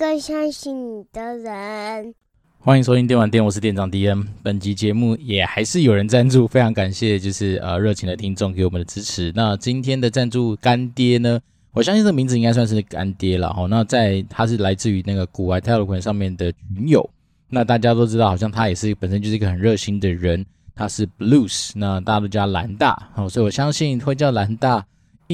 更相信你的人。欢迎收听电玩店，我是店长 DM。本集节目也还是有人赞助，非常感谢，就是呃热情的听众给我们的支持。那今天的赞助干爹呢，我相信这名字应该算是干爹了哈。那在他是来自于那个股癌 Telegram 上面的群友，那大家都知道，好像他也是本身就是一个很热心的人，他是 Blues，那大家都叫蓝大，好，所以我相信会叫蓝大。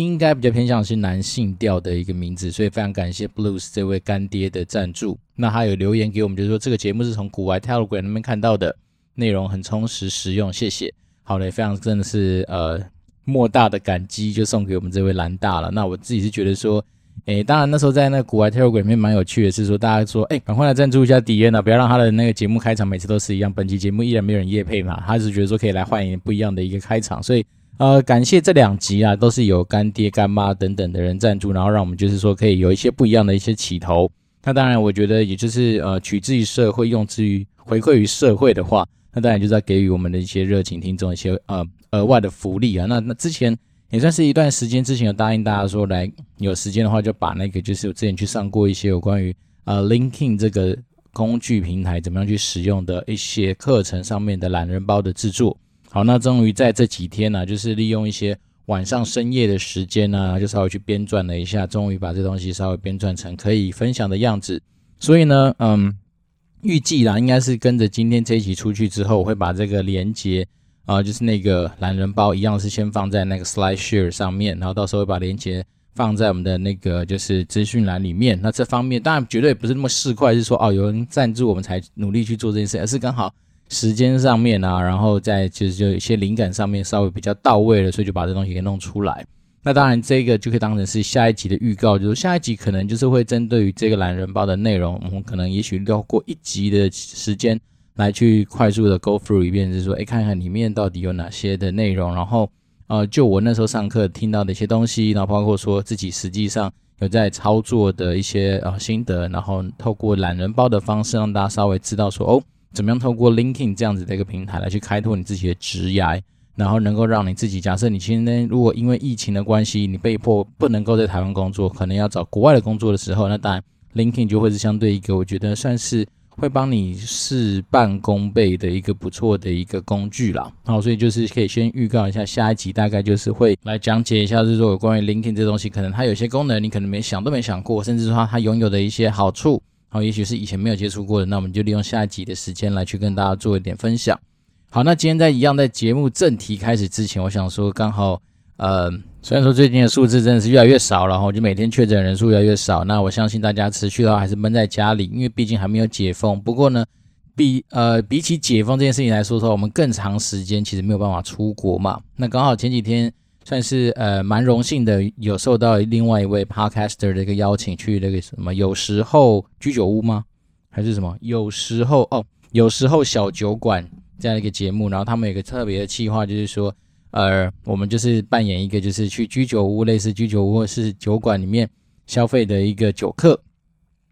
应该比较偏向是男性调的一个名字，所以非常感谢 Blues 这位干爹的赞助。那他有留言给我们，就是说这个节目是从股癌 Telegram 那边看到的，内容很充实实用，谢谢。好嘞，非常真的是呃莫大的感激，就送给我们这位蓝大了。那我自己是觉得说，诶，当然那时候在那个股癌 Telegram 里面蛮有趣的，是说大家说，诶，赶快来赞助一下迪恩啊，不要让他的那个节目开场每次都是一样。本期节目依然没有人夜配嘛，他是觉得说可以来换一点不一样的一个开场，所以。呃，感谢这两集啊，都是有干爹干妈等等的人赞助，然后让我们就是说可以有一些不一样的一些起头。那当然，我觉得也就是呃，取之于社会，用之于回馈于社会的话，那当然就是要给予我们的一些热情听众一些呃额外的福利啊。那那之前也算是一段时间之前有答应大家说，来有时间的话就把那个就是我之前去上过一些有关于呃 Linking 这个工具平台怎么样去使用的一些课程上面的懒人包的制作。好，那终于在这几天呢、就是利用一些晚上深夜的时间呢、就稍微去编撰了一下，终于把这东西稍微编撰成可以分享的样子。所以呢，嗯，预计啦，应该是跟着今天这一集出去之后，我会把这个连接啊，就是那个懒人包一样，是先放在那个 SlideShare 上面，然后到时候会把连接放在我们的那个就是资讯栏里面。那这方面当然绝对不是那么市侩，是说哦有人赞助我们才努力去做这件事，而是刚好。时间上面啊，然后再就是就有一些灵感上面稍微比较到位了，所以就把这东西给弄出来。那当然，这个就可以当成是下一集的预告，就是下一集可能就是会针对于这个懒人包的内容，我们可能也许要过一集的时间来去快速的 go through 一遍，就是说，哎，看看里面到底有哪些的内容，然后呃，就我那时候上课听到的一些东西，然后包括说自己实际上有在操作的一些呃心得，然后透过懒人包的方式让大家稍微知道说，哦。怎么样透过 LinkedIn 这样子的一个平台来去开拓你自己的职涯，然后能够让你自己，假设你今天如果因为疫情的关系，你被迫不能够在台湾工作，可能要找国外的工作的时候，那当然 LinkedIn 就会是相对一个我觉得算是会帮你事半功倍的一个不错的一个工具啦。好，所以就是可以先预告一下，下一集大概就是会来讲解一下，就是说有关于 LinkedIn 这东西，可能它有些功能你可能没想都没想过，甚至说它拥有的一些好处。好，也许是以前没有接触过的，那我们就利用下一集的时间来去跟大家做一点分享。好，那今天在一样在节目正题开始之前，我想说，刚好，呃，虽然说最近的数字真的是越来越少，然后就每天确诊人数越来越少，那我相信大家持续的话还是闷在家里，因为毕竟还没有解封。不过呢，比呃比起解封这件事情来说的话，我们更长时间其实没有办法出国嘛。那刚好前几天。算是呃蛮荣幸的，有受到另外一位 podcaster 的一个邀请，去那个什么有时候居酒屋吗？还是什么有时候哦，有时候小酒馆这样一个节目，然后他们有一个特别的计划，就是说呃我们就是扮演一个就是去居酒屋，类似居酒屋或是酒馆里面消费的一个酒客，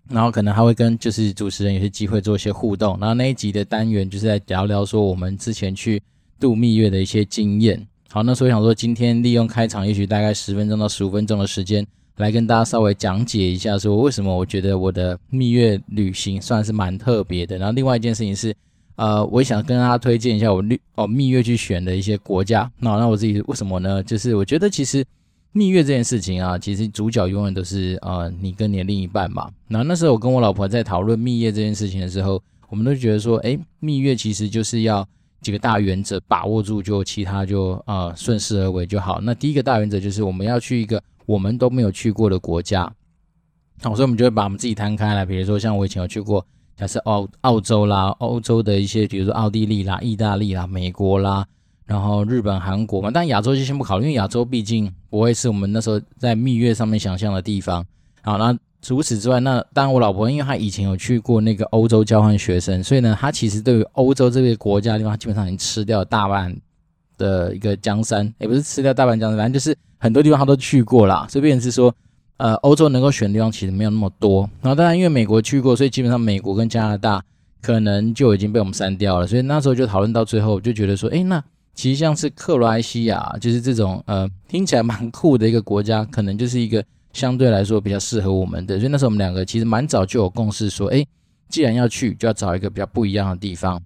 然后可能还会跟就是主持人有些机会做一些互动，然后那一集的单元就是在聊聊说我们之前去度蜜月的一些经验。好，那所以想说，今天利用开场，也许大概十分钟到十五分钟的时间，来跟大家稍微讲解一下，说为什么我觉得我的蜜月旅行算是蛮特别的。然后另外一件事情是，呃，我也想跟大家推荐一下我蜜哦蜜月去选的一些国家。那那我自己为什么呢？就是我觉得其实蜜月这件事情啊，其实主角永远都是呃你跟你的另一半嘛。然后那时候我跟我老婆在讨论蜜月这件事情的时候，我们都觉得说，诶，蜜月其实就是要。几个大原则把握住，就其他就呃顺势而为就好。那第一个大原则就是我们要去一个我们都没有去过的国家，好，所以我们就会把我们自己摊开来，比如说像我以前有去过，假设澳澳洲啦、欧洲的一些，比如说奥地利啦、意大利啦、美国啦，然后日本、韩国嘛。但亚洲就先不考虑，因为亚洲毕竟不会是我们那时候在蜜月上面想象的地方。好，那。除此之外，那当然我老婆，因为她以前有去过那个欧洲交换学生，所以呢，她其实对于欧洲这个国家的地方，基本上已经吃掉大半的一个江山，也不是吃掉大半江山，反正就是很多地方她都去过啦。所以变成是说，呃，欧洲能够选的地方其实没有那么多。然后当然因为美国去过，所以基本上美国跟加拿大可能就已经被我们删掉了。所以那时候就讨论到最后，就觉得说，诶，那其实像是克罗埃西亚，就是这种呃听起来蛮酷的一个国家，可能就是一个。相对来说比较适合我们的。所以那时候我们两个其实蛮早就有共识，说，哎，既然要去，就要找一个比较不一样的地方。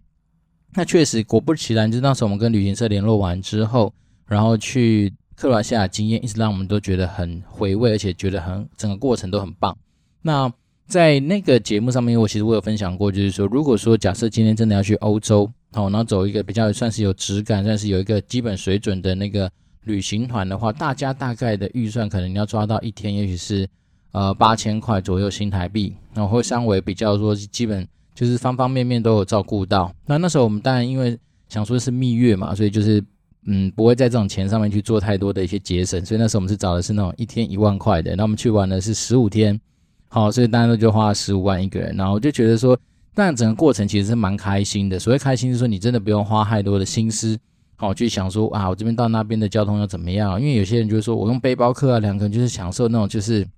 那确实，果不其然，就那时候我们跟旅行社联络完之后，然后去克罗西亚经验，一直让我们都觉得很回味，而且觉得很整个过程都很棒。那在那个节目上面，我其实我有分享过，就是说，如果说假设今天真的要去欧洲，好，然后走一个比较算是有质感，算是有一个基本水准的那个旅行团的话，大家大概的预算可能你要抓到一天，也许是呃八千块左右新台币，然后会稍微比较说基本。就是方方面面都有照顾到。那那时候我们当然因为想说是蜜月嘛，所以就是嗯不会在这种钱上面去做太多的一些节省。所以那时候我们是找的是那种一天一万块的。那我们去玩的是十五天，好，所以大家都就花了十五万一个人。然后我就觉得说，但整个过程其实是蛮开心的。所谓开心是说你真的不用花太多的心思，好去想说啊我这边到那边的交通要怎么样。因为有些人就是说我用背包客啊，两个人就是享受那种就是。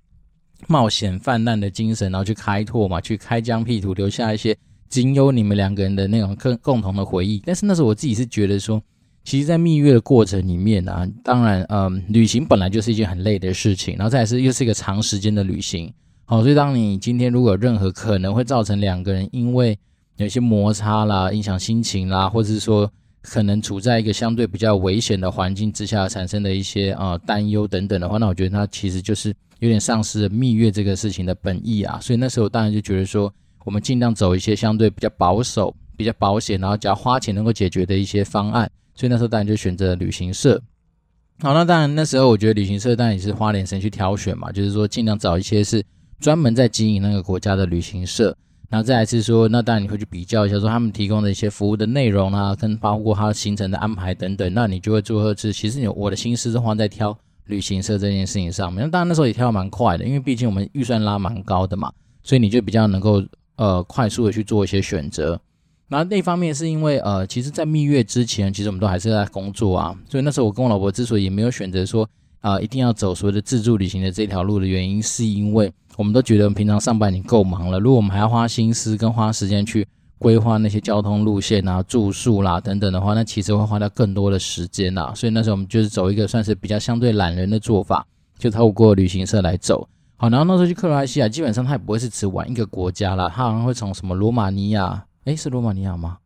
冒险泛滥的精神，然后去开拓嘛，去开疆辟土，留下一些仅有你们两个人的那种共共同的回忆。但是那时候我自己是觉得说，其实，在蜜月的过程里面啊，当然，嗯，旅行本来就是一件很累的事情，然后再是又是一个长时间的旅行，好，所以当你今天如果有任何可能会造成两个人因为有些摩擦啦，影响心情啦，或者是说可能处在一个相对比较危险的环境之下产生的一些啊担忧等等的话，那我觉得它其实就是。有点丧失了蜜月这个事情的本意啊，所以那时候当然就觉得说，我们尽量走一些相对比较保守、比较保险，然后只要花钱能够解决的一些方案。所以那时候当然就选择了旅行社。好，那当然那时候我觉得旅行社当然也是花点时间去挑选嘛，就是说尽量找一些是专门在经营那个国家的旅行社。然后再来是说，那当然你会去比较一下，说他们提供的一些服务的内容啊，跟包括他行程的安排等等，那你就会做是其实你我的心思是花在挑。旅行社这件事情上面，那当然那时候也挑的蛮快的，因为毕竟我们预算拉蛮高的嘛，所以你就比较能够呃快速的去做一些选择。那那方面是因为呃，其实，在蜜月之前，其实我们都还是在工作啊，所以那时候我跟我老婆之所以没有选择说啊、一定要走所谓的自助旅行的这条路的原因，是因为我们都觉得平常上班已经够忙了，如果我们还要花心思跟花时间去。规划那些交通路线啊、住宿啦等等的话，那其实会花掉更多的时间啦。所以那时候我们就是走一个算是比较相对懒人的做法，就透过旅行社来走。好，然后那时候去克罗埃西亚，基本上它也不会是只玩一个国家啦，它好像会从什么罗马尼亚，诶，是罗马尼亚吗？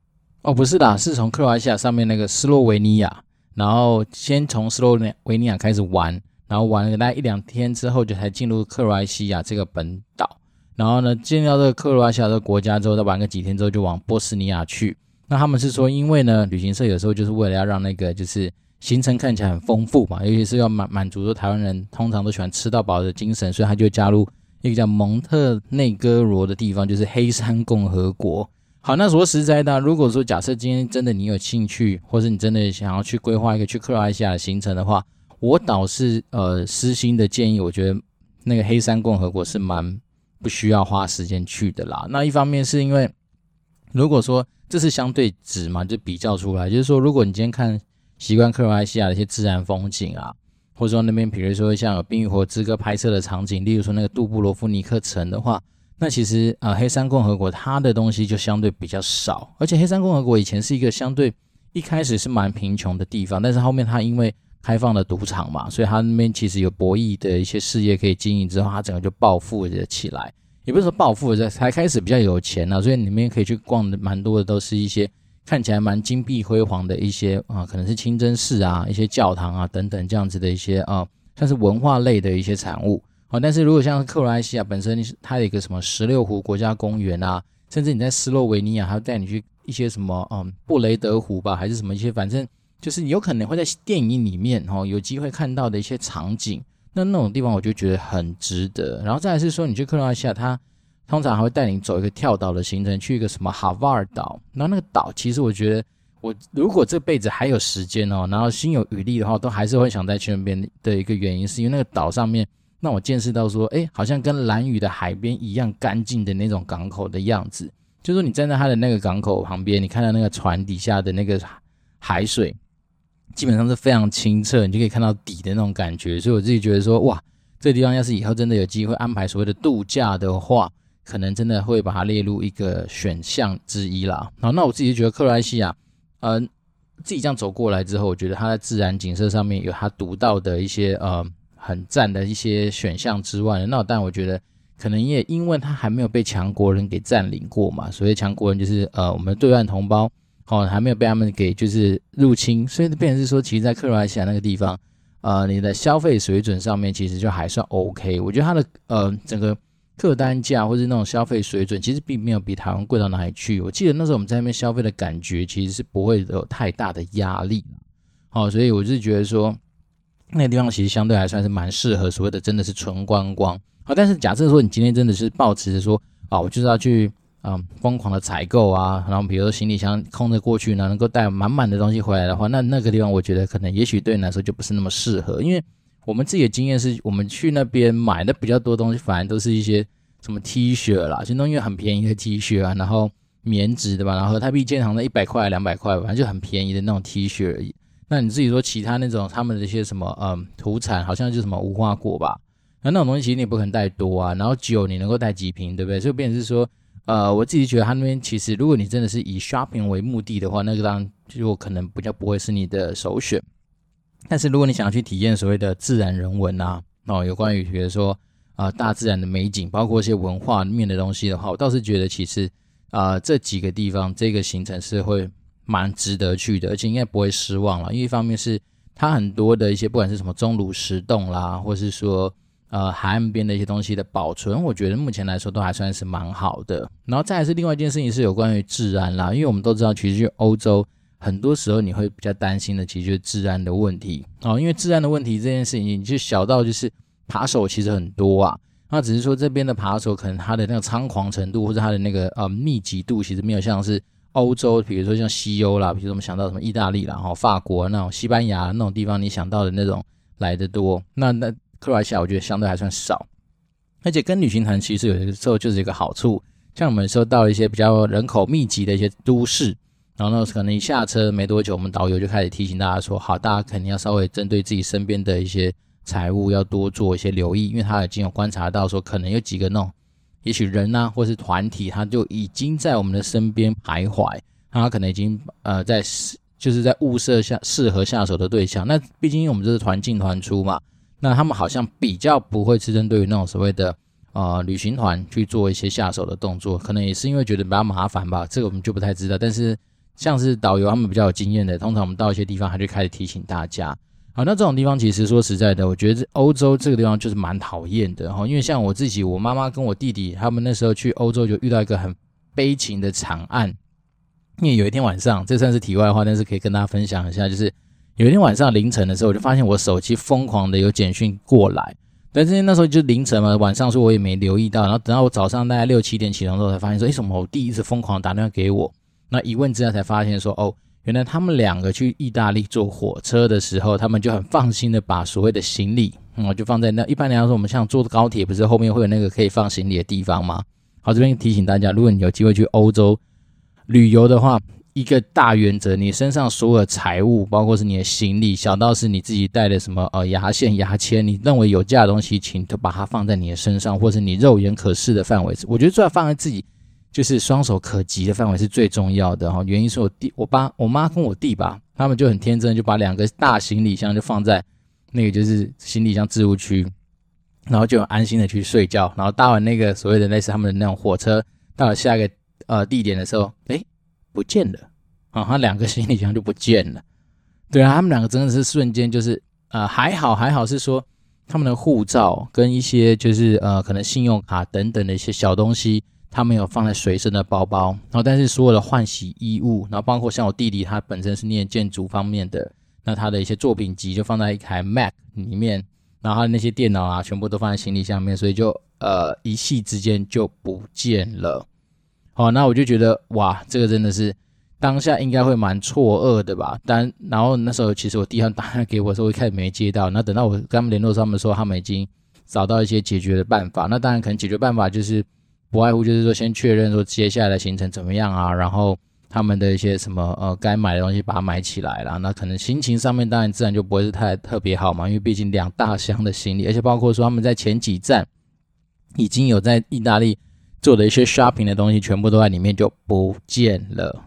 哦，不是的，是从克罗埃西亚上面那个斯洛维尼亚，然后先从斯洛维尼亚开始玩，然后玩了大概一两天之后，就才进入克罗埃西亚这个本岛。然后呢，进到这个克罗埃西亚这个国家之后，再玩个几天之后，就往波斯尼亚去。那他们是说，因为呢，旅行社有时候就是为了要让那个就是行程看起来很丰富嘛，尤其是要满满足说台湾人通常都喜欢吃到饱的精神，所以他就加入一个叫蒙特内哥罗的地方，就是黑山共和国。好，那说实在的，如果说假设今天真的你有兴趣，或是你真的想要去规划一个去克罗埃西亚的行程的话，我倒是呃私心的建议，我觉得那个黑山共和国是蛮。不需要花时间去的啦。那一方面是因为，如果说这是相对值嘛，就比较出来，就是说，如果你今天看习惯克罗埃西亚的一些自然风景啊，或者说那边，比如说像有《冰与火之歌》拍摄的场景，例如说那个杜布罗夫尼克城的话，那其实啊、呃，黑山共和国它的东西就相对比较少。而且黑山共和国以前是一个相对一开始是蛮贫穷的地方，但是后面它因为开放的赌场嘛，所以他那边其实有博弈的一些事业可以经营，之后他整个就暴富了起来，也不是说暴富了，才开始比较有钱了，所以里面可以去逛的蛮多的，都是一些看起来蛮金碧辉煌的一些啊，可能是清真寺啊、一些教堂啊等等这样子的一些啊，算是文化类的一些产物啊。但是如果像克罗埃西亚本身，它有一个什么十六湖国家公园啊，甚至你在斯洛维尼亚，还要带你去一些什么嗯布雷德湖吧，还是什么一些，反正。就是有可能会在电影里面哦，有机会看到的一些场景，那那种地方我就觉得很值得。然后再来是说，你去克罗埃西亚，他通常还会带你走一个跳岛的行程，去一个什么哈瓦尔岛。然后那个岛，其实我觉得我如果这辈子还有时间哦，然后心有余力的话，都还是会想再去那边的一个原因，是因为那个岛上面让我见识到说，哎，好像跟蓝屿的海边一样干净的那种港口的样子。就是说你站在它的那个港口旁边，你看到那个船底下的那个海水。基本上是非常清澈，你就可以看到底的那种感觉。所以我自己觉得说，哇，这个地方要是以后真的有机会安排所谓的度假的话，可能真的会把它列入一个选项之一啦。好，那我自己就觉得克罗埃西亚，嗯、呃，自己这样走过来之后，我觉得它在自然景色上面有它独到的一些呃很赞的一些选项之外，那但我觉得可能也因为它还没有被强国人给占领过嘛，所以强国人就是呃我们对岸同胞，哦还没有被他们给就是入侵，所以变成是说，其实，在克罗埃西亚那个地方，呃你的消费水准上面其实就还算 OK，我觉得它的呃整个。客单价或是那种消费水准，其实并没有比台湾贵到哪里去。我记得那时候我们在那边消费的感觉，其实是不会有太大的压力。好，所以我是觉得说，那个地方其实相对还算是蛮适合所谓的真的是纯观光。好，但是假设说你今天真的是抱持着说，啊，我就是要去嗯疯狂的采购啊，然后比如说行李箱空着过去呢，能够带满满的东西回来的话，那那个地方我觉得可能也许对你来说就不是那么适合，因为。我们自己的经验是，我们去那边买的比较多东西，反而都是一些什么 T 恤啦，就弄一个很便宜的 T 恤啊，然后棉质的吧，然后台币建行的一百块、两百块，反正就很便宜的那种 T 恤而已。那你自己说其他那种他们的一些什么嗯土产，好像就什么无花果吧，那那种东西其实你不可能带多啊。然后酒你能够带几瓶，对不对？就变成是说，呃，我自己觉得他那边其实，如果你真的是以 shopping 为目的的话，那个当然就可能比较不会是你的首选。但是如果你想要去体验所谓的自然人文啊，哦，有关于比如说啊、大自然的美景，包括一些文化面的东西的话，我倒是觉得其实啊、这几个地方这个行程是会蛮值得去的，而且应该不会失望了。因为一方面是它很多的一些不管是什么钟乳石洞啦，或是说呃海岸边的一些东西的保存，我觉得目前来说都还算是蛮好的。然后再是另外一件事情是有关于治安啦，因为我们都知道其实去欧洲。很多时候你会比较担心的，其实就是治安的问题哦。因为治安的问题这件事情，你就小到就是扒手其实很多啊。那只是说这边的扒手可能他的那个猖狂程度或者他的那个呃密集度，其实没有像是欧洲，比如说像西欧啦，比如说我们想到什么意大利啦、哈法国那种、西班牙那种地方，你想到的那种来的多。那那克罗埃西亚我觉得相对还算少，而且跟旅行团其实有的时候就是一个好处，像我们说到一些比较人口密集的一些都市。然后呢，可能一下车没多久，我们导游就开始提醒大家说：“好，大家肯定要稍微针对自己身边的一些财物要多做一些留意，因为他已经有观察到说，可能有几个那种，也许人呐、或是团体，他就已经在我们的身边徘徊，他可能已经呃在就是在物色下适合下手的对象。那毕竟我们这是团进团出嘛，那他们好像比较不会是针对于那种所谓的呃旅行团去做一些下手的动作，可能也是因为觉得比较麻烦吧，这个我们就不太知道，但是。像是导游他们比较有经验的，通常我们到一些地方，他就开始提醒大家。好，那这种地方其实说实在的，我觉得欧洲这个地方就是蛮讨厌的哈。因为像我自己，我妈妈跟我弟弟他们那时候去欧洲就遇到一个很悲情的惨案。因为有一天晚上，这算是题外话，但是可以跟大家分享一下，就是有一天晚上凌晨的时候，我就发现我手机疯狂的有简讯过来。但是那时候就凌晨嘛，晚上说我也没留意到，然后等到我早上大概六七点起床之后，才发现说，为什么我弟一直疯狂打电话给我？那一问之下才发现说，哦，原来他们两个去意大利坐火车的时候，他们就很放心的把所谓的行李，嗯，就放在那。一般来说，我们像坐高铁，不是后面会有那个可以放行李的地方吗？好，这边提醒大家，如果你有机会去欧洲旅游的话，一个大原则，你身上所有的财物，包括是你的行李，小到是你自己带的什么呃牙线、牙签，你认为有价的东西，请都把它放在你的身上，或是你肉眼可视的范围。我觉得最好放在自己。就是双手可及的范围是最重要的哈，原因是我弟、我爸、我妈跟我弟吧，他们就很天真，就把两个大行李箱就放在那个就是行李箱置物区，然后就很安心的去睡觉，然后搭完那个所谓的类似他们的那种火车，到了下一个呃地点的时候，诶，不见了啊，他两个行李箱就不见了，对啊，他们两个真的是瞬间就是呃还好还好是说他们的护照跟一些就是呃可能信用卡等等的一些小东西。他没有放在随身的包包，然后但是所有的换洗衣物，然后包括像我弟弟，他本身是念建筑方面的，那他的一些作品集就放在一台 Mac 里面，然后他的那些电脑啊，全部都放在行李箱里面，所以就呃一夕之间就不见了。好，那我就觉得哇，这个真的是当下应该会蛮错愕的吧？但然后那时候其实我弟他打电话给我的时候，我一开始没接到，那等到我跟他们联络，他们说他们已经找到一些解决的办法。那当然可能解决办法就是。不外乎就是说，先确认说接下来的行程怎么样啊，然后他们的一些什么呃该买的东西把它买起来了，那可能心情上面当然自然就不会是太特别好嘛，因为毕竟两大箱的行李，而且包括说他们在前几站已经有在意大利做的一些 shopping 的东西，全部都在里面就不见了。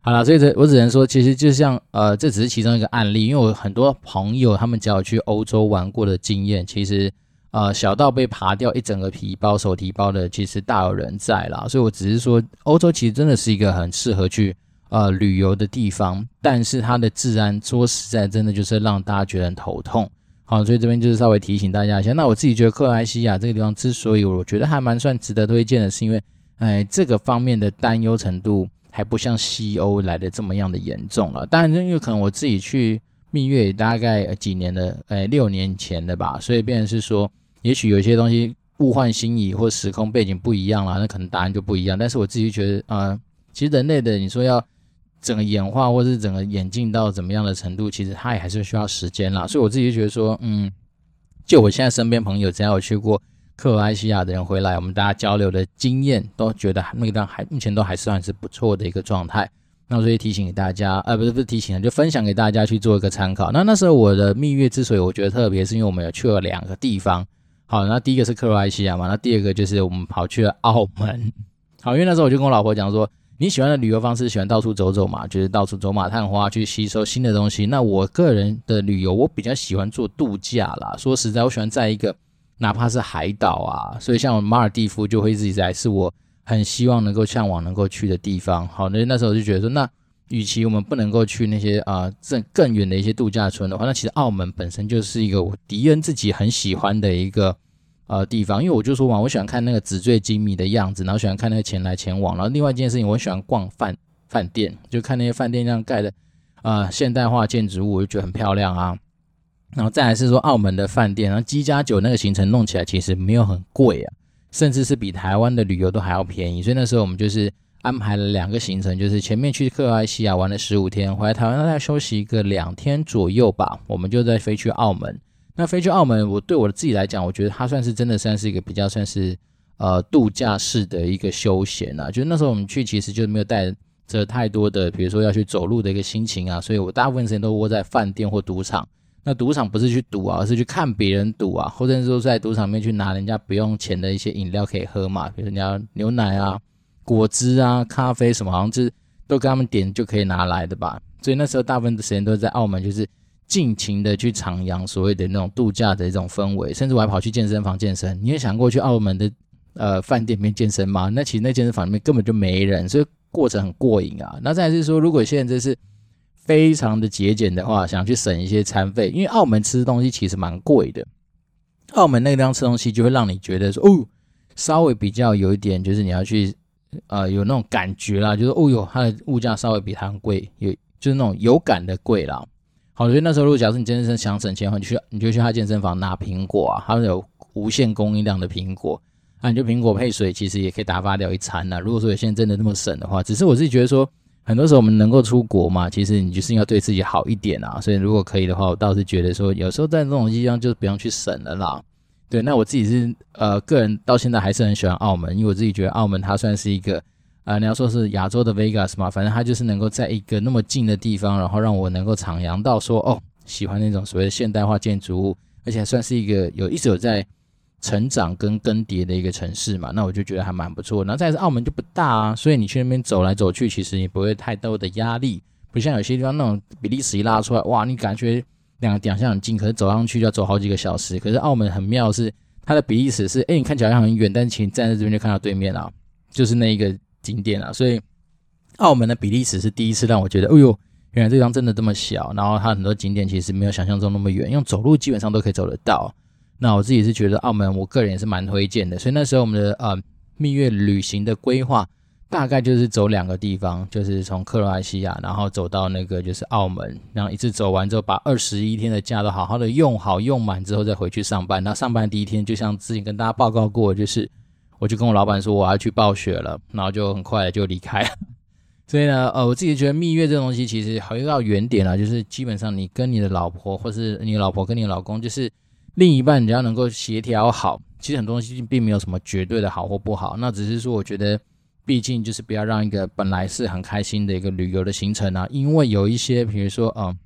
好了，所以这我只能说，其实就像呃，这只是其中一个案例，因为我很多朋友他们只要去欧洲玩过的经验，其实呃小到被扒掉一整个皮包、手提包的，其实大有人在啦。所以我只是说，欧洲其实真的是一个很适合去呃旅游的地方，但是它的治安说实在，真的就是让大家觉得很头痛。好，所以这边就是稍微提醒大家一下。那我自己觉得克罗埃西亚这个地方之所以我觉得还蛮算值得推荐的，是因为哎这个方面的担忧程度。还不像西欧来的这么样的严重了，当然，因为可能我自己去蜜月大概几年了，哎，六年前的吧，所以变成是说，也许有些东西物换星移或时空背景不一样了，那可能答案就不一样。但是我自己觉得，呃，其实人类的你说要整个演化或是整个演进到怎么样的程度，其实它也还是需要时间啦。所以我自己就觉得说，嗯，就我现在身边朋友只要有去过。克罗埃西亚的人回来，我们大家交流的经验都觉得那个地方还目前都还算是不错的一个状态。那所以提醒给大家，呃，不是不是提醒了，就分享给大家去做一个参考。那那时候我的蜜月之所以我觉得特别，是因为我们有去了两个地方。好，那第一个是克罗埃西亚嘛，那第二个就是我们跑去了澳门。好，因为那时候我就跟我老婆讲说，你喜欢的旅游方式喜欢到处走走嘛，就是到处走马探花去吸收新的东西。那我个人的旅游，我比较喜欢做度假啦。说实在，我喜欢在一个。哪怕是海岛啊，所以像马尔地夫就会一直在是我很希望能够向往能够去的地方。好，那那时候就觉得说，那与其我们不能够去那些啊更更远的一些度假村的话，那其实澳门本身就是一个我迪恩自己很喜欢的一个呃地方，因为我就说嘛，我喜欢看那个纸醉金迷的样子，然后喜欢看那个钱来钱往，然后另外一件事情，我喜欢逛饭饭店，就看那些饭店这样盖的、呃、现代化建筑物，我就觉得很漂亮啊。然后再来是说澳门的饭店，然后鸡加酒那个行程弄起来其实没有很贵啊，甚至是比台湾的旅游都还要便宜。所以那时候我们就是安排了两个行程，就是前面去克罗埃西亚玩了十五天，回来台湾大概休息一个两天左右吧，我们就再飞去澳门。那飞去澳门，我对我自己来讲，我觉得它算是真的算是一个比较算是呃度假式的一个休闲啊。就是那时候我们去其实就没有带着太多的，比如说要去走路的一个心情啊，所以我大部分时间都窝在饭店或赌场。那赌场不是去赌啊，而是去看别人赌啊，或者是说在赌场面去拿人家不用钱的一些饮料可以喝嘛，比如说你要牛奶啊、果汁啊、咖啡什么，好像是都跟他们点就可以拿来的吧。所以那时候大部分的时间都在澳门，就是尽情的去徜徉所谓的那种度假的一种氛围，甚至我还跑去健身房健身。你也想过去澳门的呃饭店里面健身吗？那其实那健身房里面根本就没人，所以过程很过瘾啊。那再是说，如果现在这是。非常的节俭的话，想去省一些餐费，因为澳门吃东西其实蛮贵的。澳门那个地方吃东西就会让你觉得说，哦，稍微比较有一点，就是你要去，呃，有那种感觉啦，就是哦哟，它的物价稍微比它贵，有就是那种有感的贵啦。好，所以那时候如果假设你真的是想省钱的话，你去你就去他健身房拿苹果啊，他们有无限供应量的苹果，那你就苹果配水，其实也可以打发掉一餐呐。如果说有些人真的那么省的话，只是我自己觉得说。很多时候我们能够出国嘛，其实你就是要对自己好一点啊。所以如果可以的话，我倒是觉得说，有时候在这种地方就是不用去省了啦。对，那我自己是呃个人到现在还是很喜欢澳门，因为我自己觉得澳门它算是一个呃你要说是亚洲的 Vegas 嘛，反正它就是能够在一个那么近的地方，然后让我能够徜徉到说哦喜欢那种所谓的现代化建筑物，而且还算是一个有一直有在。成长跟更迭的一个城市嘛，那我就觉得还蛮不错。然后再是澳门就不大啊，所以你去那边走来走去，其实也不会太多的压力，不像有些地方那种比利时一拉出来，哇，你感觉两个点像很近，可是走上去就要走好几个小时。可是澳门很妙是，它的比利时是，哎，你看起来好像很远，但是其实站在这边就看到对面了，就是那一个景点啊。所以澳门的比利时是第一次让我觉得，哎呦，原来这地方真的这么小，然后它很多景点其实没有想象中那么远，用走路基本上都可以走得到。那我自己是觉得澳门，我个人也是蛮推荐的。所以那时候我们的呃蜜月旅行的规划，大概就是走两个地方，就是从克罗埃西亚，然后走到那个就是澳门，然后一次走完之后，把二十一天的假都好好的用好用满之后，再回去上班。那上班第一天，就像之前跟大家报告过，就是我就跟我老板说我要去暴雪了，然后就很快就离开了。所以呢，呃，我自己觉得蜜月这东西其实回到原点了，就是基本上你跟你的老婆，或是你老婆跟你老公，就是。另一半只要能够协调好，其实很多东西并没有什么绝对的好或不好，那只是说我觉得，毕竟就是不要让一个本来是很开心的一个旅游的行程啊，因为有一些比如说，嗯，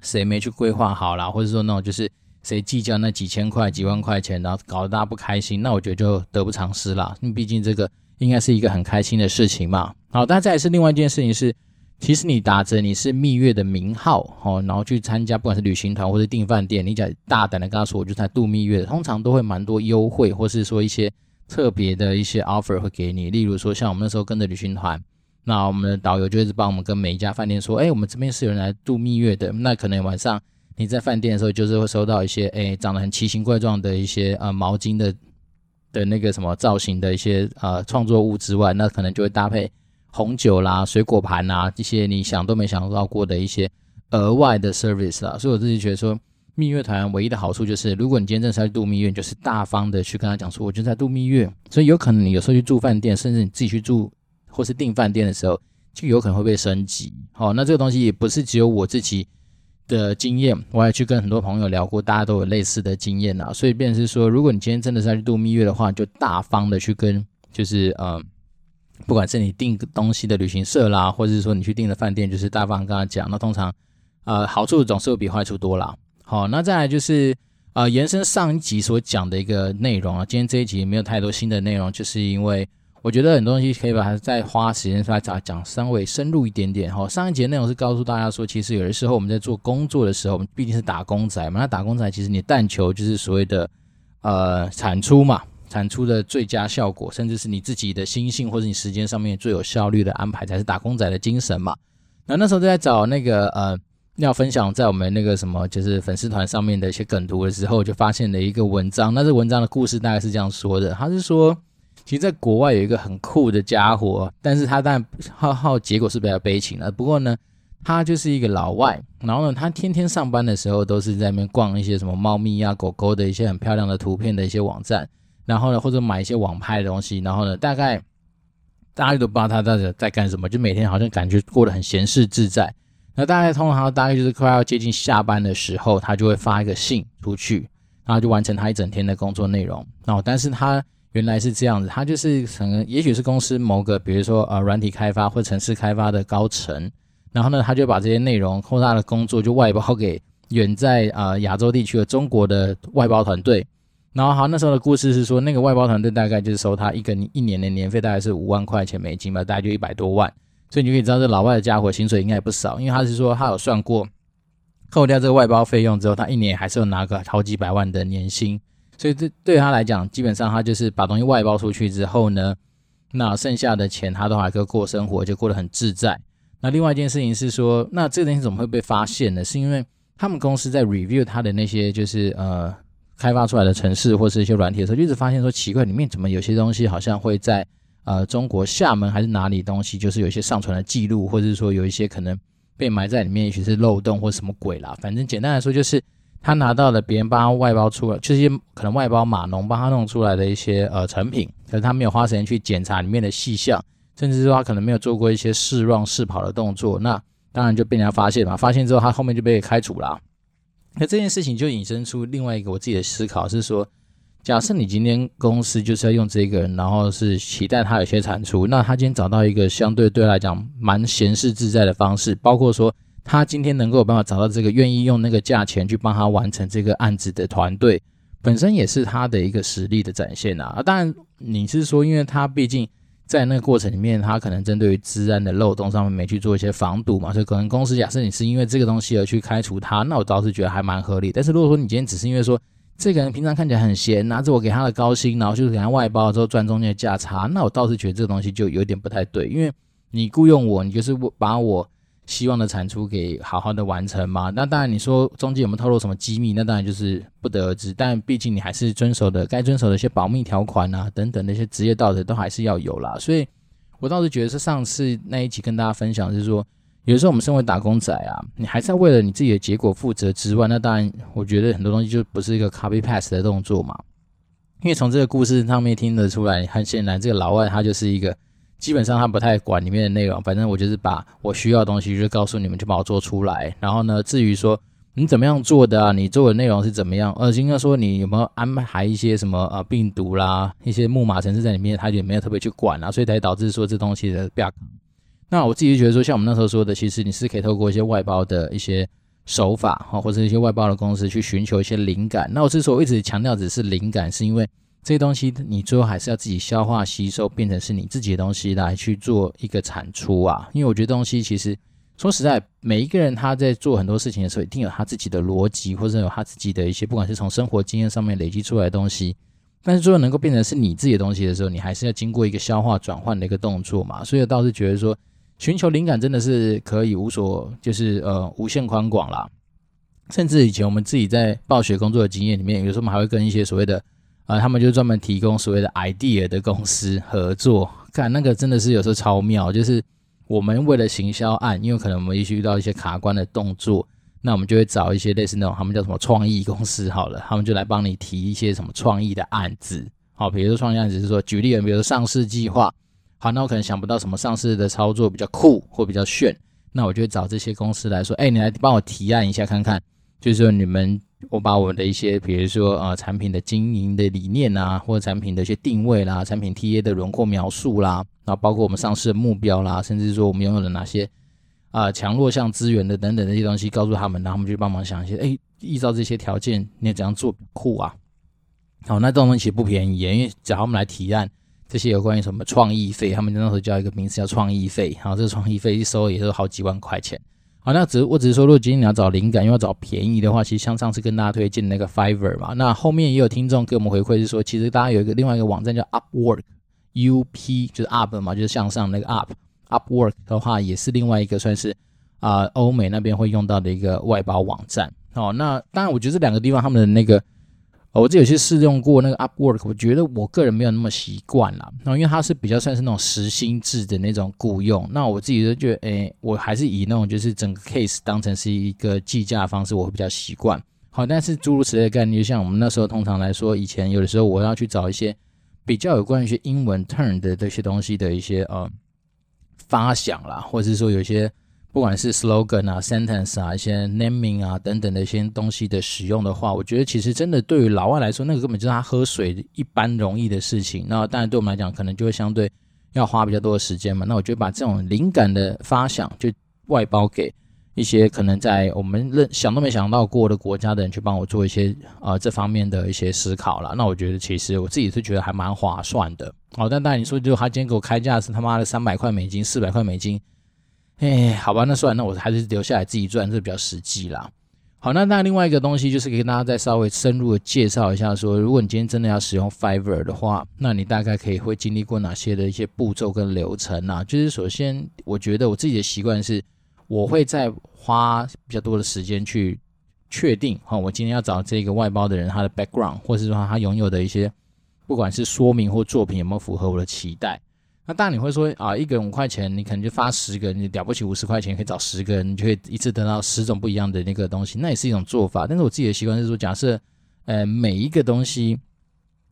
谁没去规划好啦，或者说那种就是谁计较那几千块、几万块钱，然后搞得大家不开心，那我觉得就得不偿失啦。因为毕竟这个应该是一个很开心的事情嘛。好，但再来是另外一件事情是。其实你打着你是蜜月的名号，哦，然后去参加，不管是旅行团或者订饭店，你讲大胆的跟他说，我就在度蜜月，通常都会蛮多优惠，或是说一些特别的一些 offer 会给你。例如说，像我们那时候跟着旅行团，那我们的导游就一直帮我们跟每一家饭店说，哎，我们这边是有人来度蜜月的，那可能晚上你在饭店的时候，就是会收到一些，诶，长得很奇形怪状的一些呃毛巾的的那个什么造型的一些呃创作物之外，那可能就会搭配。红酒啦、水果盘啦，这些你想都没想到过的一些额外的 service 啦，所以我自己觉得说，蜜月团唯一的好处就是，如果你今天正在度蜜月，就是大方的去跟他讲说，我就在度蜜月，所以有可能你有时候去住饭店，甚至你自己去住或是订饭店的时候，就有可能会被升级。好，那这个东西也不是只有我自己的经验，我还去跟很多朋友聊过，大家都有类似的经验啊，所以变成是说，如果你今天真的是在去度蜜月的话，就大方的去跟，就是嗯。不管是你订东西的旅行社啦，或者是说你去订的饭店，就是大方跟他讲。那通常，呃，好处总是会比坏处多啦。好，那再来就是，呃，延伸上一集所讲的一个内容啊。今天这一集没有太多新的内容，就是因为我觉得很多东西可以把它再花时间出来讲讲，稍微深入一点点。哈，上一节内容是告诉大家说，其实有的时候我们在做工作的时候，我们毕竟是打工仔嘛。那打工仔其实你但求就是所谓的呃产出嘛。产出的最佳效果，甚至是你自己的心性或者你时间上面最有效率的安排，才是打工仔的精神嘛。那那时候就在找那个呃，要分享在我们那个什么，就是粉丝团上面的一些梗图的时候，就发现了一个文章。那这文章的故事大概是这样说的：他是说，其实在国外有一个很酷的家伙，但是他但浩浩结果是比较悲情的。不过呢，他就是一个老外，然后呢，他天天上班的时候都是在那边逛一些什么猫咪呀、狗狗的一些很漂亮的图片的一些网站。然后呢，或者买一些网拍的东西，然后呢，大概大家都不知道他到底在干什么，就每天好像感觉过得很闲适自在。那大概通常大概就是快要接近下班的时候，他就会发一个信出去，然后就完成他一整天的工作内容。然后，但是他原来是这样子，他就是可能也许是公司某个，比如说呃软体开发或城市开发的高层，然后呢，他就把这些内容或他的工作就外包给远在呃亚洲地区的中国的外包团队。然后好，那时候的故事是说，那个外包团队大概就是收他一个一年的年费，大概是五万块钱美金吧，大概就一百多万。所以你可以知道，这老外的家伙薪水应该也不少，因为他是说他有算过，扣掉这个外包费用之后，他一年还是有拿个好几百万的年薪。所以这对他来讲，基本上他就是把东西外包出去之后呢，那剩下的钱他都还可以过生活，就过得很自在。那另外一件事情是说，那这个东西怎么会被发现呢？是因为他们公司在 review 他的那些就是呃。开发出来的程式或是一些软体的时候，就一直发现说奇怪，里面怎么有些东西好像会在呃中国厦门还是哪里东西，就是有一些上传的记录，或者是说有一些可能被埋在里面，也许是漏洞或什么鬼啦。反正简单来说，就是他拿到了别人帮他外包出来，就是可能外包码农帮他弄出来的一些呃成品，可是他没有花时间去检查里面的细项，甚至说他可能没有做过一些试 run 试跑的动作，那当然就被人家发现嘛。发现之后，他后面就被开除了。那这件事情就引申出另外一个我自己的思考，是说，假设你今天公司就是要用这个人，然后是期待他有些产出，那他今天找到一个相对对来讲蛮闲适自在的方式，包括说他今天能够有办法找到这个愿意用那个价钱去帮他完成这个案子的团队，本身也是他的一个实力的展现啊。当然你是说，因为他毕竟。在那个过程里面，他可能针对于治安的漏洞上面没去做一些防堵嘛，所以可能公司假设你是因为这个东西而去开除他，那我倒是觉得还蛮合理。但是如果说你今天只是因为说这个人平常看起来很闲，拿着我给他的高薪，然后就是给他外包之后赚中间的价差，那我倒是觉得这个东西就有点不太对，因为你雇佣我，你就是把我。希望的产出给好好的完成嘛？那当然，你说中间有没有透露什么机密？那当然就是不得而知。但毕竟你还是遵守的该遵守的一些保密条款啊，等等那些职业道德都还是要有啦。所以我倒是觉得是上次那一集跟大家分享，是说有时候我们身为打工仔啊，你还是要为了你自己的结果负责之外，那当然我觉得很多东西就不是一个 copy paste 的动作嘛。因为从这个故事上面听得出来，很显然这个老外他就是一个。基本上他不太管里面的内容，反正我就是把我需要的东西就告诉你们，就把我做出来。然后呢，至于说你怎么样做的啊，你做的内容是怎么样，呃，应该说你有没有安排一些什么呃病毒啦，一些木马程式在里面，他也没有特别去管啊，所以才导致说这东西的 bug。那我自己就觉得说，像我们那时候说的，其实你是可以透过一些外包的一些手法哈，或者一些外包的公司去寻求一些灵感。那我之所以一直强调只是灵感，是因为。这些东西你最后还是要自己消化吸收，变成是你自己的东西来去做一个产出啊。因为我觉得东西其实说实在，每一个人他在做很多事情的时候，一定有他自己的逻辑，或者有他自己的一些，不管是从生活经验上面累积出来的东西。但是最后能够变成是你自己的东西的时候，你还是要经过一个消化转换的一个动作嘛。所以我倒是觉得说，寻求灵感真的是可以无所，就是呃无限宽广啦。甚至以前我们自己在暴雪工作的经验里面，有时候我们还会跟一些所谓的呃，他们就专门提供所谓的 idea 的公司合作，看那个真的是有时候超妙，就是。我们为了行销案，因为可能我们也许遇到一些卡关的动作，那我们就会找一些类似那种他们叫什么创意公司好了，他们就来帮你提一些什么创意的案子。好，比如说创意案子是说，举例，比如说上市计划，好，那我可能想不到什么上市的操作比较酷或比较炫，那我就会找这些公司来说，哎，你来帮我提案一下看看，就是说你们。我把我们的一些，比如说呃，产品的经营的理念啊，或者产品的一些定位啦，产品 TA 的轮廓描述啦，然后包括我们上市的目标啦，甚至说我们拥有了哪些啊强弱项资源的等等这些东西，告诉他们，然后他们就帮忙想一些，哎，依照这些条件，你要怎样做酷啊？好，那这种东西不便宜，因为只要我们来提案，这些有关于什么创意费，他们那时候叫一个名词叫创意费，然后这个创意费一收也是好几万块钱。好，那只我只是说，如果今天你要找灵感，又要找便宜的话，其实像上次跟大家推荐那个 Fiverr 嘛，那后面也有听众给我们回馈是说，其实大家有一个另外一个网站叫 Upwork，U P 就是 Up 嘛，就是向上那个 Up，Upwork 的话也是另外一个算是啊、欧美那边会用到的一个外包网站。哦，那当然我觉得这两个地方他们的那个。哦我自己有些试用过那个 Upwork，我觉得我个人没有那么习惯啦。然后因为它是比较算是那种时薪制的那种雇佣，那我自己就觉得，诶，我还是以那种就是整个 case 当成是一个计价方式，我会比较习惯。好，但是诸如此类的概念，就像我们那时候通常来说，以前有的时候我要去找一些比较有关于一些英文 turn 的这些东西的一些呃发想啦，或者是说有些。不管是 slogan 啊、sentence 啊、一些 naming 啊等等的一些东西的使用的话，我觉得其实真的对于老外来说，那个根本就是他喝水一般容易的事情。那当然对我们来讲，可能就会相对要花比较多的时间嘛。那我觉得把这种灵感的发想就外包给一些可能在我们认想都没想到过的国家的人去帮我做一些呃这方面的一些思考了。那我觉得其实我自己是觉得还蛮划算的。好，但当然你说就他今天给我开价是他妈的三百块美金、四百块美金。哎，好吧，那算了，那我还是留下来自己赚，这比较实际啦。好，那那另外一个东西就是给大家再稍微深入的介绍一下说，如果你今天真的要使用 Fiverr 的话，那你大概可以会经历过哪些的一些步骤跟流程啊？就是首先，我觉得我自己的习惯是，我会再花比较多的时间去确定，哈，我今天要找这个外包的人，他的 background，或是说他拥有的一些，不管是说明或作品有没有符合我的期待。那当然你会说啊，一个人五块钱，你可能就发十个，你了不起五十块钱可以找十个人，你就可以一次得到十种不一样的那个东西，那也是一种做法。但是我自己的习惯是说，假设呃每一个东西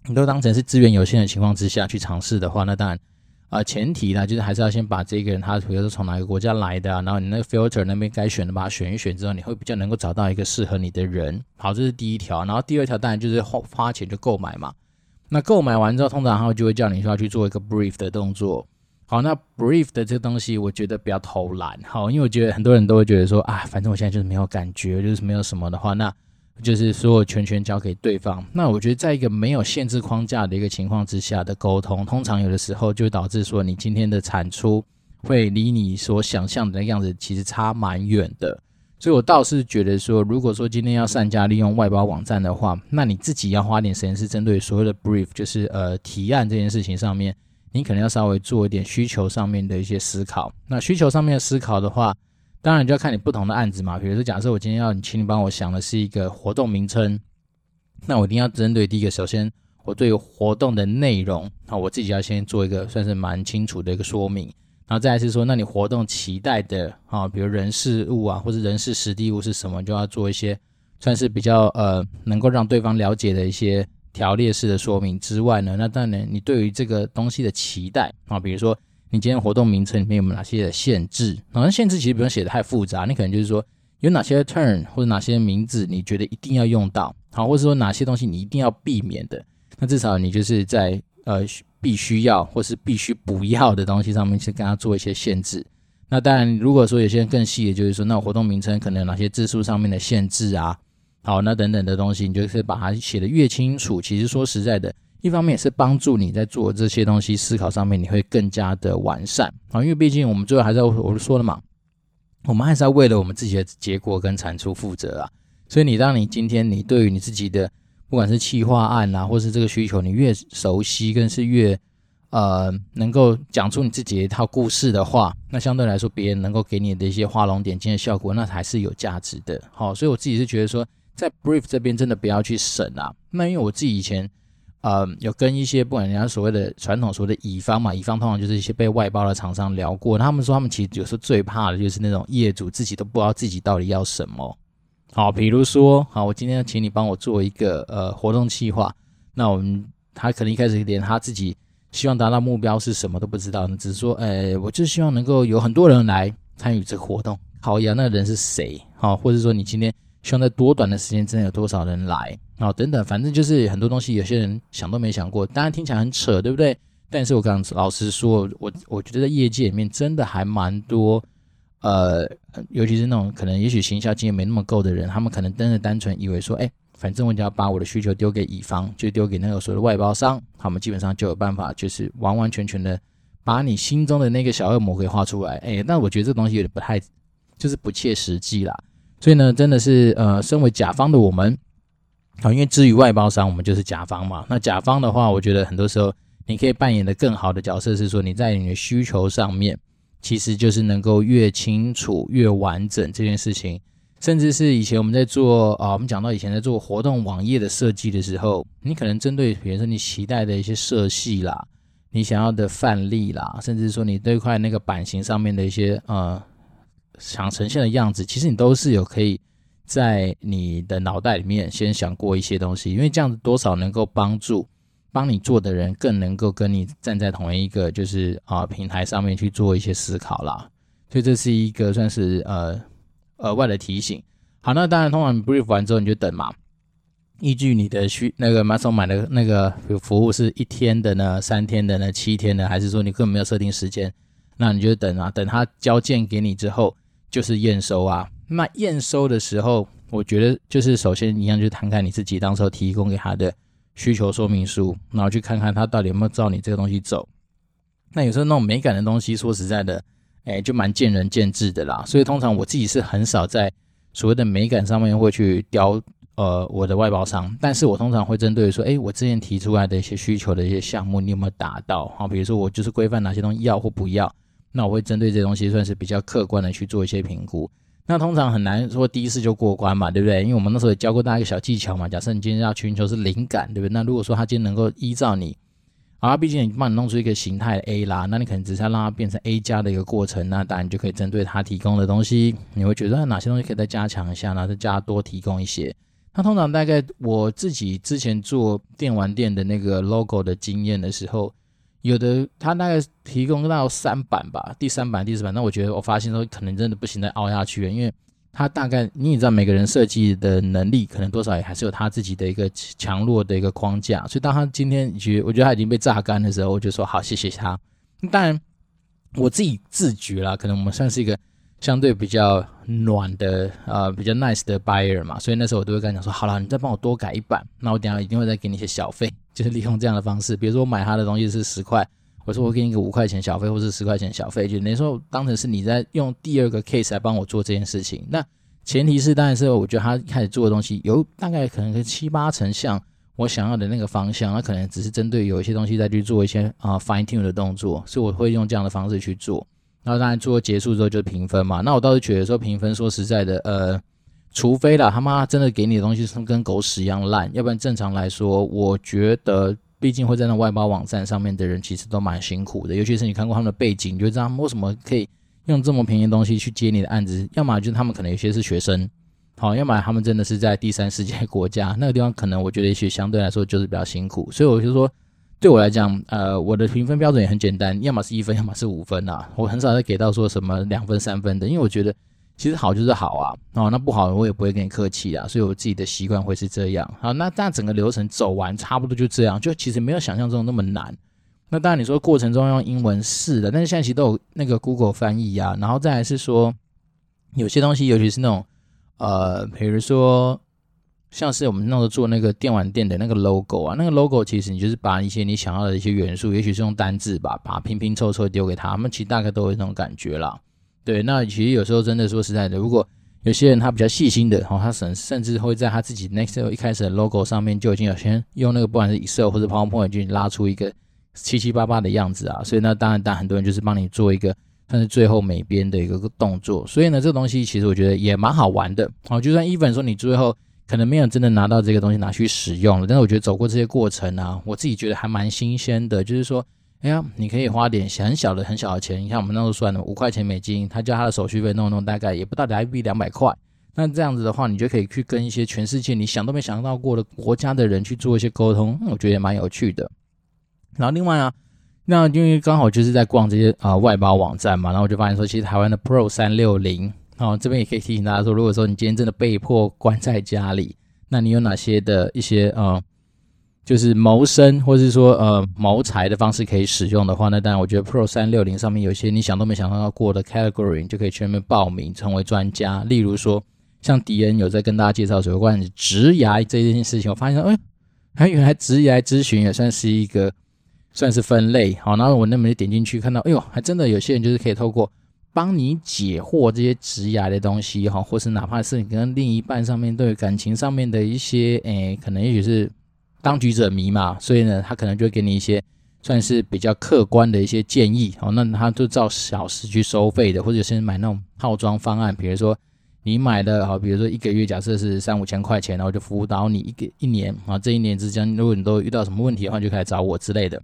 你都当成是资源有限的情况之下去尝试的话，那当然啊、前提呢就是还是要先把这个人他比如说从哪个国家来的啊，然后你那个 filter 那边该选的把它选一选之后，你会比较能够找到一个适合你的人。好，这是第一条。然后第二条当然就是花花钱就购买嘛。那购买完之后，通常他就会叫你说要去做一个 brief 的动作。好，那 brief 的这个东西，我觉得不要偷懒。好，因为我觉得很多人都会觉得说，啊，反正我现在就是没有感觉，就是没有什么的话，那就是所有全权交给对方。那我觉得，在一个没有限制框架的一个情况之下的沟通，通常有的时候就会导致说，你今天的产出会离你所想象的那样子其实差蛮远的。所以，我倒是觉得说，如果说今天要善加利用外包网站的话，那你自己要花点时间，是针对所有的 brief，就是呃提案这件事情上面，你可能要稍微做一点需求上面的一些思考。那需求上面的思考的话，当然就要看你不同的案子嘛。比如说，假设我今天要你，请你帮我想的是一个活动名称，那我一定要针对第一个，首先我对活动的内容，那我自己要先做一个算是蛮清楚的一个说明。然后再是说，那你活动期待的啊，比如人事物啊，或者人事实地物是什么，就要做一些算是比较呃能够让对方了解的一些条列式的说明之外呢，那当然你对于这个东西的期待啊，比如说你今天活动名称里面有没有哪些的限制？然后限制其实不用写得太复杂，你可能就是说有哪些 turn 或者哪些名字你觉得一定要用到，好，或者说哪些东西你一定要避免的，那至少你就是在呃。必须要或是必须不要的东西上面去跟他做一些限制。那当然，如果说有些人更细的，就是说，那活动名称可能有哪些字数上面的限制啊？好，那等等的东西，你就是把它写得越清楚。其实说实在的，一方面也是帮助你在做这些东西思考上面，你会更加的完善啊。因为毕竟我们最后还是要我说了嘛，我们还是要为了我们自己的结果跟产出负责啊。所以你当你今天你对于你自己的不管是企划案啊，或是这个需求，你越熟悉，更是越呃能够讲出你自己的一套故事的话，那相对来说，别人能够给你的一些画龙点睛的效果，那还是有价值的。好，所以我自己是觉得说，在 brief 这边真的不要去省啊。那因为我自己以前呃有跟一些不管人家所谓的传统所谓的乙方嘛，乙方通常就是一些被外包的厂商聊过，他们说他们其实有时候最怕的就是那种业主自己都不知道自己到底要什么。好，比如说，好，我今天要请你帮我做一个呃活动计划，那我们他可能一开始连他自己希望达到目标是什么都不知道，只是说，呃，我就希望能够有很多人来参与这个活动。好呀，那人是谁？好，或者说你今天希望在多短的时间之内有多少人来？好，等等，反正就是很多东西，有些人想都没想过，当然听起来很扯，对不对？但是我刚老实说，我我觉得在业界里面真的还蛮多。呃，尤其是那种可能也许行销经验没那么够的人，他们可能真的单纯以为说，哎，反正我只要把我的需求丢给乙方，就丢给那个所谓的外包商，他们基本上就有办法，就是完完全全的把你心中的那个小恶魔给画出来。哎，那我觉得这东西有点不太，就是不切实际啦。所以呢，真的是呃，身为甲方的我们，好，因为至于外包商，我们就是甲方嘛。那甲方的话，我觉得很多时候你可以扮演的更好的角色是说，你在你的需求上面。其实就是能够越清楚越完整这件事情，甚至是以前我们在做啊，我们讲到以前在做活动网页的设计的时候，你可能针对比如说你期待的一些色系啦，你想要的范例啦，甚至说你这块那个版型上面的一些呃想呈现的样子，其实你都是有可以在你的脑袋里面先想过一些东西，因为这样子多少能够帮助。帮你做的人更能够跟你站在同一个就是啊平台上面去做一些思考啦，所以这是一个算是呃额外的提醒。好，那当然通常 brief 完之后你就等嘛，依据你的需那个 Mason 买的那个服务是一天的呢、三天的呢、七天的，还是说你根本没有设定时间，那你就等啊，等他交件给你之后就是验收啊。那验收的时候，我觉得就是首先一样就是谈谈你自己当时候提供给他的。需求说明书，然后去看看他到底有没有照你这个东西走。那有时候那种美感的东西，说实在的，哎，就蛮见仁见智的啦。所以通常我自己是很少在所谓的美感上面会去雕呃我的外包商，但是我通常会针对说，哎，我之前提出来的一些需求的一些项目，你有没有达到？好，比如说我就是规范哪些东西要或不要，那我会针对这东西算是比较客观的去做一些评估。那通常很难说第一次就过关嘛，对不对？因为我们那时候也教过大家一个小技巧嘛。假设你今天要寻求是灵感，对不对？那如果说他今天能够依照你，啊，毕竟你帮你弄出一个形态 A 啦，那你可能只是要让它变成 A 加的一个过程，那当然你就可以针对他提供的东西，你会觉得哪些东西可以再加强一下，然后再加多提供一些。那通常大概我自己之前做电玩店的那个 logo 的经验的时候。有的他大概提供到三版吧，第三版、第四版，那我觉得我发现说可能真的不行再凹下去了，因为他大概你也知道每个人设计的能力可能多少也还是有他自己的一个强弱的一个框架，所以当他今天觉我觉得他已经被榨干的时候，我就说好，谢谢他。当然我自己自觉啦，可能我们算是一个。相对比较暖的，呃，比较 nice 的 buyer 嘛，所以那时候我都会跟他讲说，好了，你再帮我多改一版，那我等下一定会再给你一些小费，就是利用这样的方式，比如说我买他的东西是十块，我说我给你个五块钱小费，或是十块钱小费，就等于说当成是你在用第二个 case 来帮我做这件事情。那前提是当然是我觉得他开始做的东西有大概可能是七八成像我想要的那个方向，那可能只是针对有一些东西再去做一些啊、fine tune 的动作，所以我会用这样的方式去做。那当然做结束之后就评分嘛，那我倒是觉得说评分说实在的，呃，除非啦他妈真的给你的东西是跟狗屎一样烂，要不然正常来说，我觉得毕竟会在那外包网站上面的人其实都蛮辛苦的，尤其是你看过他们的背景，你就知道他们为什么可以用这么便宜的东西去接你的案子，要么就是他们可能有些是学生，好，要么他们真的是在第三世界国家那个地方，可能我觉得也许相对来说就是比较辛苦，所以我就说。对我来讲，呃，我的评分标准也很简单，要么是一分，要么是五分啊。我很少再给到说什么两分、三分的，因为我觉得其实好就是好啊，哦，那不好我也不会跟你客气啊。所以我自己的习惯会是这样。好，那那整个流程走完差不多就这样，就其实没有想象中那么难。那当然你说过程中用英文是的，但是现在其实都有那个 Google 翻译啊。然后再来是说有些东西，尤其是那种呃，比如说。像是我们那时候做那个电玩店的那个 logo 啊，那个 logo 其实你就是把一些你想要的一些元素，也许是用单字吧，把拼拼凑凑丢给他们，其实大概都有那种感觉啦。对，那其实有时候真的说实在的，如果有些人他比较细心的，哦，他甚甚至会在他自己 next 一开始的 logo 上面就已经有先用那个不管是 Excel 或者 PowerPoint 就拉出一个七七八八的样子啊，所以那当然，当然很多人就是帮你做一个算是最后美编的一个动作，所以呢，这个东西其实我觉得也蛮好玩的，哦，就算 even 说你最后可能没有真的拿到这个东西拿去使用了，但是我觉得走过这些过程啊，我自己觉得还蛮新鲜的，就是说。哎呀，你可以花点很小的、很小的钱。你看我们那时候算的五块钱美金，他叫他的手续费弄弄，大概也不到台币两百块。那这样子的话，你就可以去跟一些全世界你想都没想到过的国家的人去做一些沟通，我觉得也蛮有趣的。然后另外啊，那因为刚好就是在逛这些啊、外包网站嘛，然后我就发现说，其实台湾的 Pro 三六零，哦，这边也可以提醒大家说，如果说你今天真的被迫关在家里，那你有哪些的一些？呃就是谋生，或者是说呃谋财的方式可以使用的话，那当然我觉得 Pro 三六零上面有一些你想都没想到过的 category，就可以全面报名成为专家。例如说，像迪恩有在跟大家介绍有关于职涯这件事情，我发现哎，还原来职涯咨询也算是一个算是分类。好，然后我那么就点进去看到，哎呦，还真的有些人就是可以透过帮你解惑这些职涯的东西哈，或是哪怕是你跟另一半上面对感情上面的一些，哎，可能也许是。当局者迷嘛，所以呢，他可能就会给你一些算是比较客观的一些建议，哦，那他就照小时去收费的，或者是买那种套装方案，比如说你买的，好，比如说一个月假设是三五千块钱，然后就辅导你一个一年啊，这一年之间，如果你都遇到什么问题的话，就可以来找我之类的，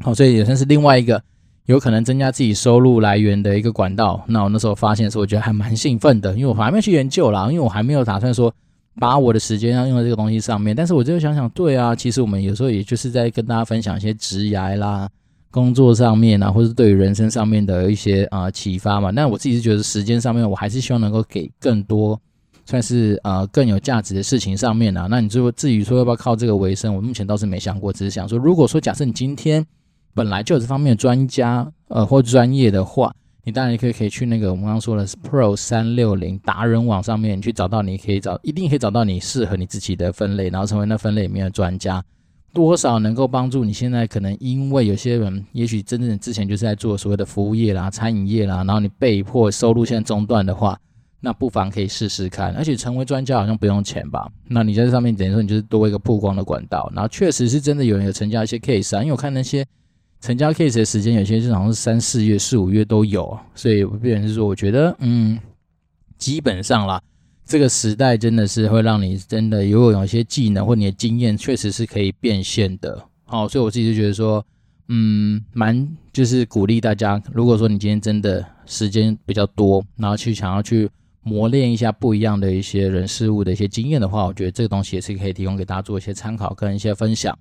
好，所以也算是另外一个有可能增加自己收入来源的一个管道。那我那时候发现的时候，我觉得还蛮兴奋的，因为我还没有去研究啦，因为我还没有打算说。把我的时间要用在这个东西上面，但是我就想想，对啊，其实我们有时候也就是在跟大家分享一些职涯啦、工作上面啊，或者对于人生上面的一些啊、启发嘛。那我自己是觉得时间上面，我还是希望能够给更多，算是呃更有价值的事情上面啊。那你就至于说要不要靠这个为生，我目前倒是没想过，只是想说，如果说假设你今天本来就有这方面的专家呃或专业的话。你当然也可以可以去那个我们刚刚说的 Pro 三六零达人网上面去找到，你可以找一定可以找到你适合你自己的分类，然后成为那分类里面的专家，多少能够帮助你现在可能因为有些人也许真正之前就是在做所谓的服务业啦、餐饮业啦，然后你被迫收入现在中断的话，那不妨可以试试看，而且成为专家好像不用钱吧？那你在这上面等于说你就是多一个曝光的管道，然后确实是真的有人有成交一些 case 啊，因为我看那些。成交 case 的时间有些是好像是三四月、四五月都有，所以我变成是说，我觉得，嗯，基本上啦，这个时代真的是会让你真的有有一些技能或你的经验，确实是可以变现的。好，所以我自己就觉得说，嗯，蛮就是鼓励大家，如果说你今天真的时间比较多，然后去想要去磨练一下不一样的一些人事物的一些经验的话，我觉得这个东西也是可以提供给大家做一些参考跟一些分享。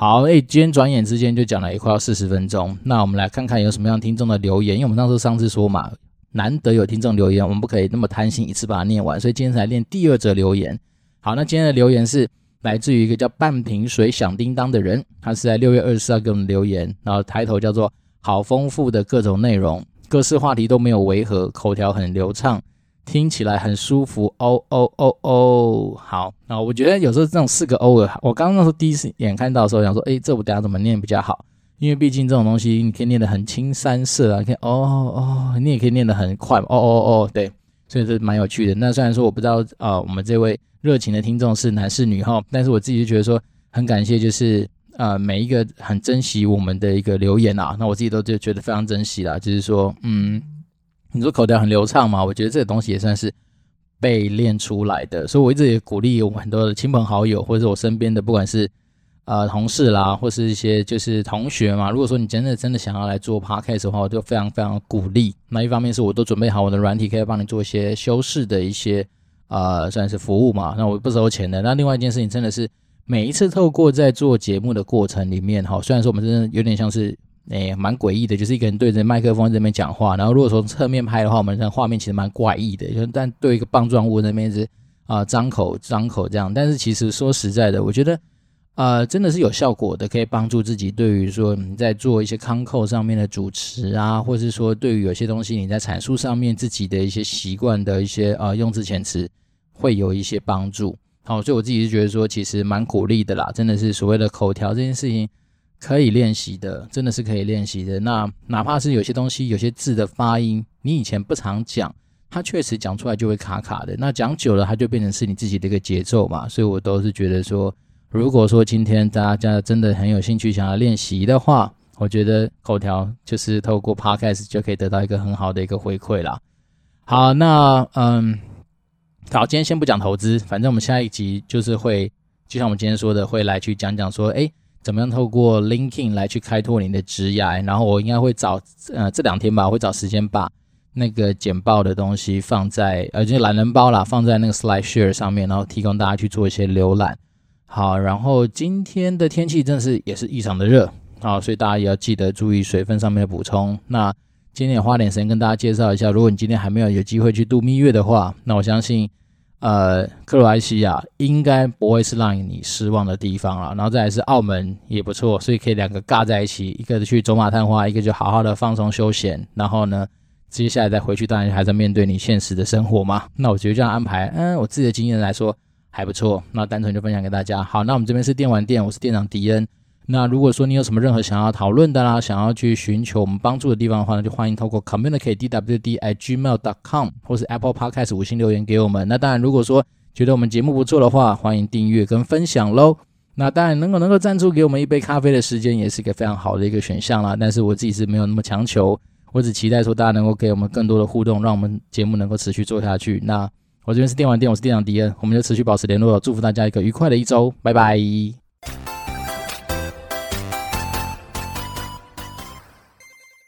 好，哎，今天转眼之间就讲了一快要四十分钟，那我们来看看有什么样听众的留言。因为我们当时上次说嘛，难得有听众留言，我们不可以那么贪心一次把它念完，所以今天才念第二则留言。好，那今天的留言是来自于一个叫半瓶水响叮当的人，他是在六月二十四号给我们留言，然后抬头叫做好丰富的各种内容，各式话题都没有违和，口条很流畅。听起来很舒服哦哦哦哦，好，那我觉得有时候这种四个 O 的，我刚刚那时候第一次眼看到的时候，想说，哎，这我等下怎么念比较好？因为毕竟这种东西，你可以念得很青山色啊，可以哦哦，你也可以念得很快，哦哦哦，对，所以这蛮有趣的。那虽然说我不知道啊、我们这位热情的听众是男是女哈，但是我自己就觉得说很感谢，就是呃每一个很珍惜我们的一个留言啊，那我自己都就觉得非常珍惜啦，就是说，嗯。你说口条很流畅嘛？我觉得这个东西也算是被练出来的，所以我一直也鼓励我很多的亲朋好友，或者是我身边的，不管是呃同事啦，或是一些就是同学嘛。如果说你真的真的想要来做 podcast 的话，我就非常非常鼓励。那一方面是我都准备好我的软体，可以帮你做一些修饰的一些呃算是服务嘛。那我不收钱的。那另外一件事情真的是每一次透过在做节目的过程里面哈，虽然说我们真的有点像是。诶，蛮诡异的，就是一个人对着麦克风这边讲话，然后如果从侧面拍的话，我们这画面其实蛮怪异的，就但对一个棒状物那边是啊张口张口这样，但是其实说实在的，我觉得呃真的是有效果的，可以帮助自己对于说你在做一些康扣上面的主持啊，或是说对于有些东西你在阐述上面自己的一些习惯的一些啊、呃、用字遣词会有一些帮助。好，所以我自己是觉得说其实蛮鼓励的啦，真的是所谓的口条这件事情。可以练习的，真的是可以练习的。那哪怕是有些东西、有些字的发音，你以前不常讲，它确实讲出来就会卡卡的。那讲久了，它就变成是你自己的一个节奏嘛。所以我都是觉得说，如果说今天大家真的很有兴趣想要练习的话，我觉得口条就是透过 Podcast 就可以得到一个很好的一个回馈啦。好，那嗯，好，今天先不讲投资，反正我们下一集就是会，就像我们今天说的，会来去讲讲说，诶。怎么样透过 linkin 来去开拓你的职涯？然后我应该会找呃这两天吧，会找时间把那个简报的东西放在呃就懒人包啦，放在那个 SlideShare 上面，然后提供大家去做一些浏览。好，然后今天的天气真的是也是异常的热，好，所以大家也要记得注意水分上面的补充。那今天也花点时间跟大家介绍一下，如果你今天还没有有机会去度蜜月的话，那我相信。呃，克罗埃西亚应该不会是让你失望的地方了。然后再来是澳门也不错，所以可以两个尬在一起，一个去走马探花，一个就好好的放松休闲。然后呢，接下来再回去，当然还在面对你现实的生活嘛。那我觉得这样安排，嗯，我自己的经验来说还不错。那单纯就分享给大家。好，那我们这边是电玩店，我是店长迪恩。那如果说你有什么任何想要讨论的啦，想要去寻求我们帮助的地方的话呢，就欢迎透过 communicate dwd at gmail dot com 或是 Apple Podcast 五星留言给我们。那当然，如果说觉得我们节目不错的话，欢迎订阅跟分享喽。那当然，能够能够赞助给我们一杯咖啡的时间，也是一个非常好的一个选项啦。但是我自己是没有那么强求，我只期待说大家能够给我们更多的互动，让我们节目能够持续做下去。那我这边是电玩店，我是店长迪恩，我们就持续保持联络，祝福大家一个愉快的一周，拜拜。